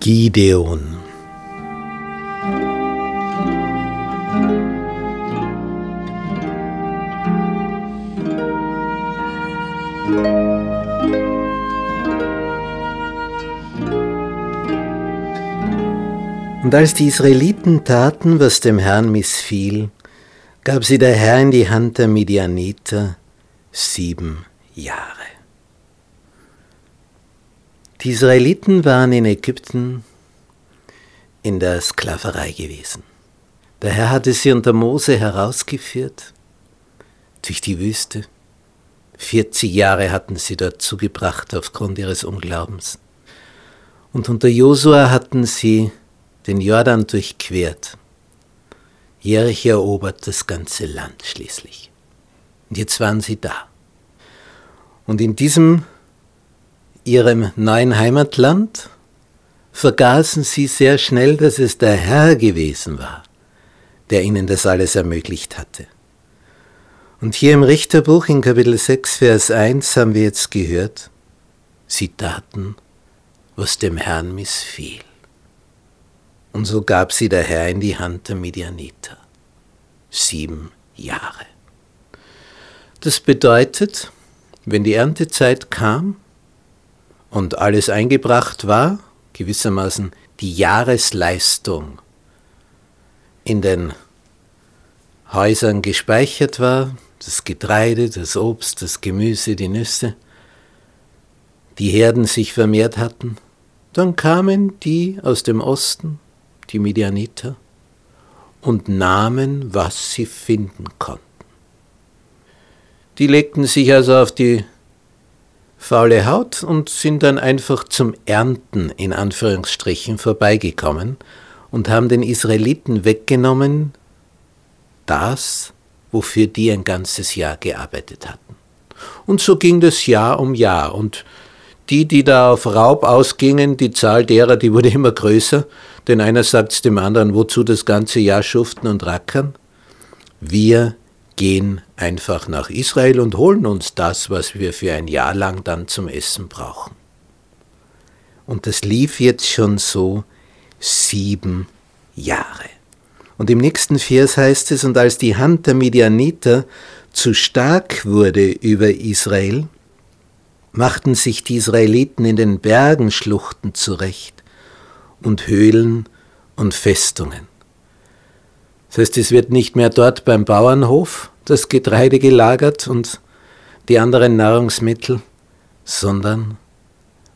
Gideon. Und als die Israeliten taten, was dem Herrn missfiel, gab sie der Herr in die Hand der Midianiter sieben Jahre. Die Israeliten waren in Ägypten in der Sklaverei gewesen. Der Herr hatte sie unter Mose herausgeführt durch die Wüste. 40 Jahre hatten sie dort zugebracht aufgrund ihres Unglaubens. Und unter Josua hatten sie den Jordan durchquert. Jericho erobert das ganze Land schließlich. Und jetzt waren sie da. Und in diesem ihrem neuen Heimatland vergaßen sie sehr schnell, dass es der Herr gewesen war, der ihnen das alles ermöglicht hatte. Und hier im Richterbuch in Kapitel 6, Vers 1 haben wir jetzt gehört, sie taten, was dem Herrn missfiel. Und so gab sie der Herr in die Hand der Midianiter. Sieben Jahre. Das bedeutet, wenn die Erntezeit kam und alles eingebracht war, gewissermaßen die Jahresleistung in den Häusern gespeichert war, das Getreide, das Obst, das Gemüse, die Nüsse, die Herden sich vermehrt hatten, dann kamen die aus dem Osten die Midianiter, und nahmen, was sie finden konnten. Die legten sich also auf die faule Haut und sind dann einfach zum Ernten in Anführungsstrichen vorbeigekommen und haben den Israeliten weggenommen, das, wofür die ein ganzes Jahr gearbeitet hatten. Und so ging das Jahr um Jahr und die, die da auf Raub ausgingen, die Zahl derer, die wurde immer größer, denn einer sagt dem anderen, wozu das ganze Jahr schuften und rackern? Wir gehen einfach nach Israel und holen uns das, was wir für ein Jahr lang dann zum Essen brauchen. Und das lief jetzt schon so sieben Jahre. Und im nächsten Vers heißt es, und als die Hand der Midianiter zu stark wurde über Israel, machten sich die Israeliten in den Bergenschluchten zurecht und Höhlen und Festungen. Das heißt, es wird nicht mehr dort beim Bauernhof das Getreide gelagert und die anderen Nahrungsmittel, sondern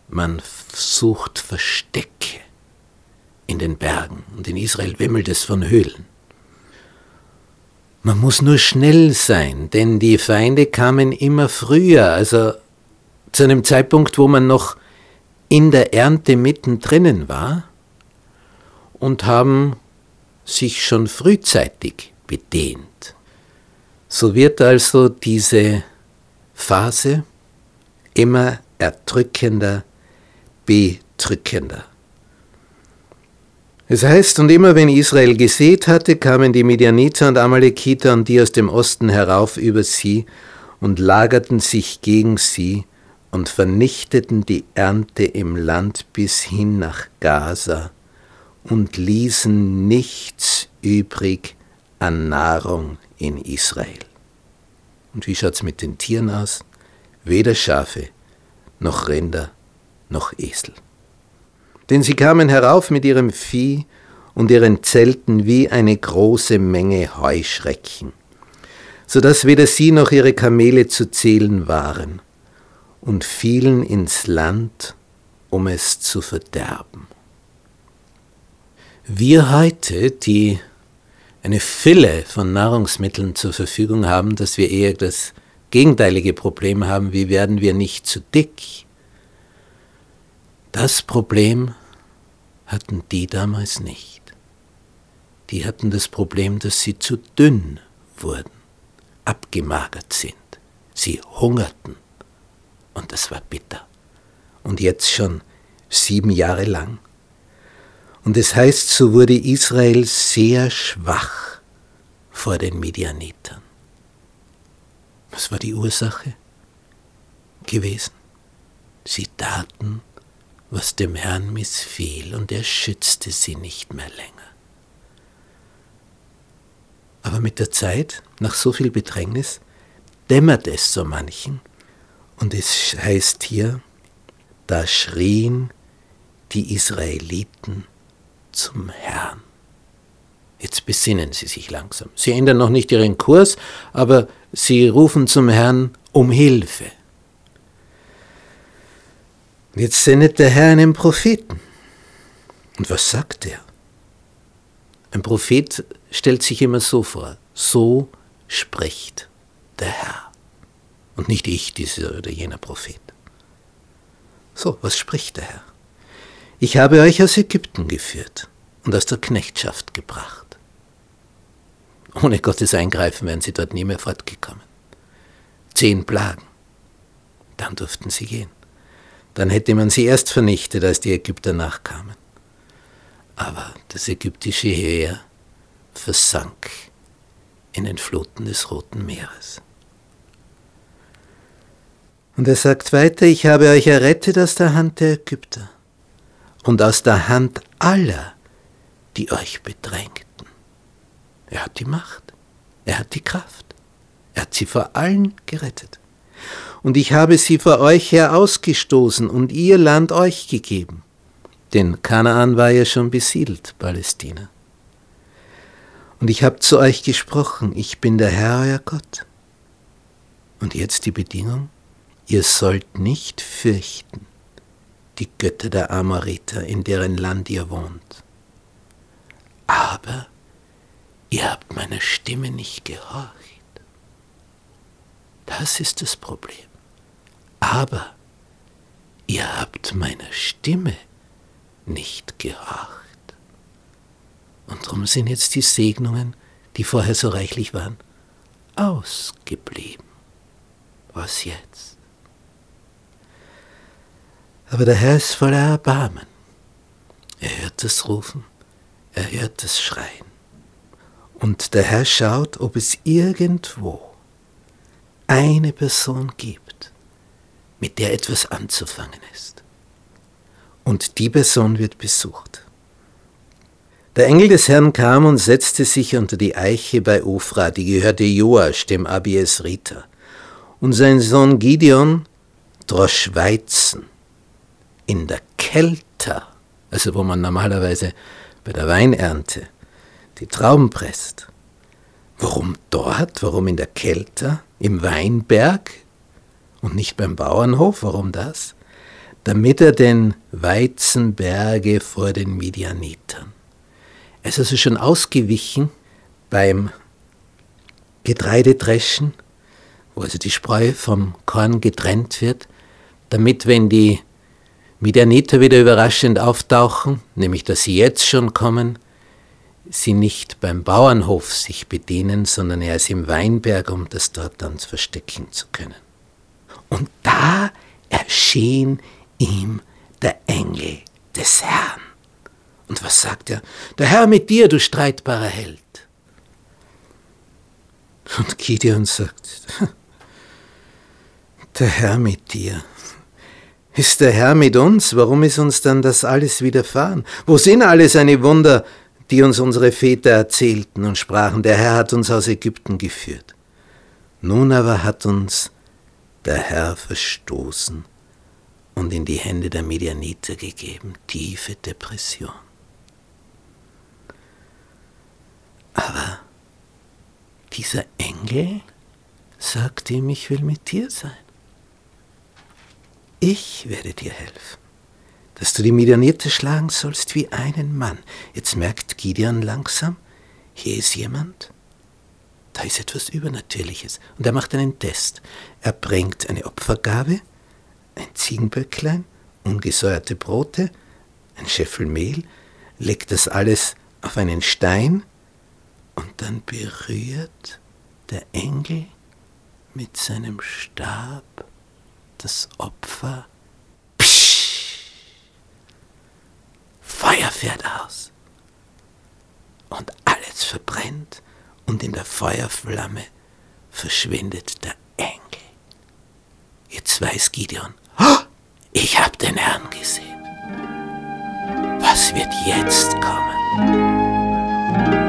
man sucht Verstecke in den Bergen. Und in Israel wimmelt es von Höhlen. Man muss nur schnell sein, denn die Feinde kamen immer früher, also zu einem Zeitpunkt, wo man noch in der Ernte mittendrin war und haben sich schon frühzeitig bedehnt. So wird also diese Phase immer erdrückender, bedrückender. Es heißt, und immer wenn Israel gesät hatte, kamen die Midianiter und Amalekiter und die aus dem Osten herauf über sie und lagerten sich gegen sie und vernichteten die Ernte im Land bis hin nach Gaza und ließen nichts übrig an Nahrung in Israel. Und wie schaut's mit den Tieren aus? Weder Schafe, noch Rinder, noch Esel. Denn sie kamen herauf mit ihrem Vieh und ihren Zelten wie eine große Menge Heuschrecken, so dass weder sie noch ihre Kamele zu zählen waren und fielen ins Land, um es zu verderben. Wir heute, die eine Fülle von Nahrungsmitteln zur Verfügung haben, dass wir eher das gegenteilige Problem haben, wie werden wir nicht zu dick? Das Problem hatten die damals nicht. Die hatten das Problem, dass sie zu dünn wurden, abgemagert sind. Sie hungerten und das war bitter. Und jetzt schon sieben Jahre lang. Und es heißt, so wurde Israel sehr schwach vor den Medianitern. Was war die Ursache? gewesen. Sie taten, was dem Herrn missfiel, und er schützte sie nicht mehr länger. Aber mit der Zeit, nach so viel Bedrängnis, dämmert es so manchen, und es heißt hier, da schrien die Israeliten zum Herrn. Jetzt besinnen sie sich langsam. Sie ändern noch nicht ihren Kurs, aber sie rufen zum Herrn um Hilfe. Jetzt sendet der Herr einen Propheten. Und was sagt er? Ein Prophet stellt sich immer so vor, so spricht der Herr. Und nicht ich, dieser oder jener Prophet. So, was spricht der Herr? Ich habe euch aus Ägypten geführt und aus der Knechtschaft gebracht. Ohne Gottes Eingreifen wären sie dort nie mehr fortgekommen. Zehn Plagen. Dann durften sie gehen. Dann hätte man sie erst vernichtet, als die Ägypter nachkamen. Aber das ägyptische Heer versank in den Fluten des Roten Meeres. Und er sagt weiter, ich habe euch errettet aus der Hand der Ägypter und aus der Hand aller, die euch bedrängten. Er hat die Macht, er hat die Kraft, er hat sie vor allen gerettet. Und ich habe sie vor euch her ausgestoßen und ihr Land euch gegeben. Denn Kanaan war ja schon besiedelt, Palästina. Und ich habe zu euch gesprochen, ich bin der Herr, euer Gott. Und jetzt die Bedingung, ihr sollt nicht fürchten die Götter der Amoriter, in deren Land ihr wohnt. Aber ihr habt meiner Stimme nicht gehorcht. Das ist das Problem. Aber ihr habt meiner Stimme nicht gehorcht. Und darum sind jetzt die Segnungen, die vorher so reichlich waren, ausgeblieben. Was jetzt? Aber der Herr ist voller Erbarmen. Er hört das Rufen, er hört das Schreien. Und der Herr schaut, ob es irgendwo eine Person gibt, mit der etwas anzufangen ist. Und die Person wird besucht. Der Engel des Herrn kam und setzte sich unter die Eiche bei Ofra, die gehörte Joasch, dem Abiesriter. Und sein Sohn Gideon drosch Weizen in der Kälte, also wo man normalerweise bei der Weinernte die Trauben presst. Warum dort? Warum in der Kälte? Im Weinberg? Und nicht beim Bauernhof? Warum das? Damit er den Weizenberge vor den Midianitern. Er ist also schon ausgewichen beim Getreidedreschen, wo also die Spreu vom Korn getrennt wird, damit, wenn die Midianiter wieder überraschend auftauchen, nämlich dass sie jetzt schon kommen, sie nicht beim Bauernhof sich bedienen, sondern erst im Weinberg, um das dort dann verstecken zu können. Und da erschien ihm der Engel des Herrn. Und was sagt er? Der Herr mit dir, du streitbarer Held. Und Gideon sagt, der Herr mit dir. Ist der Herr mit uns? Warum ist uns dann das alles widerfahren? Wo sind alle seine Wunder, die uns unsere Väter erzählten und sprachen, der Herr hat uns aus Ägypten geführt. Nun aber hat uns der Herr verstoßen und in die Hände der Medianiter gegeben. Tiefe Depression. Aber dieser Engel sagte ihm, ich will mit dir sein. Ich werde dir helfen, dass du die Midianiter schlagen sollst wie einen Mann. Jetzt merkt Gideon langsam, hier ist jemand, da ist etwas Übernatürliches. Und er macht einen Test. Er bringt eine Opfergabe, ein Ziegenböcklein, ungesäuerte Brote, ein Scheffel Mehl, legt das alles auf einen Stein und dann berührt der Engel mit seinem Stab das Opfer. Psch, Feuer fährt aus. Und alles verbrennt und in der Feuerflamme verschwindet der Engel. Jetzt weiß Gideon, oh, ich habe den Herrn gesehen. Was wird jetzt kommen?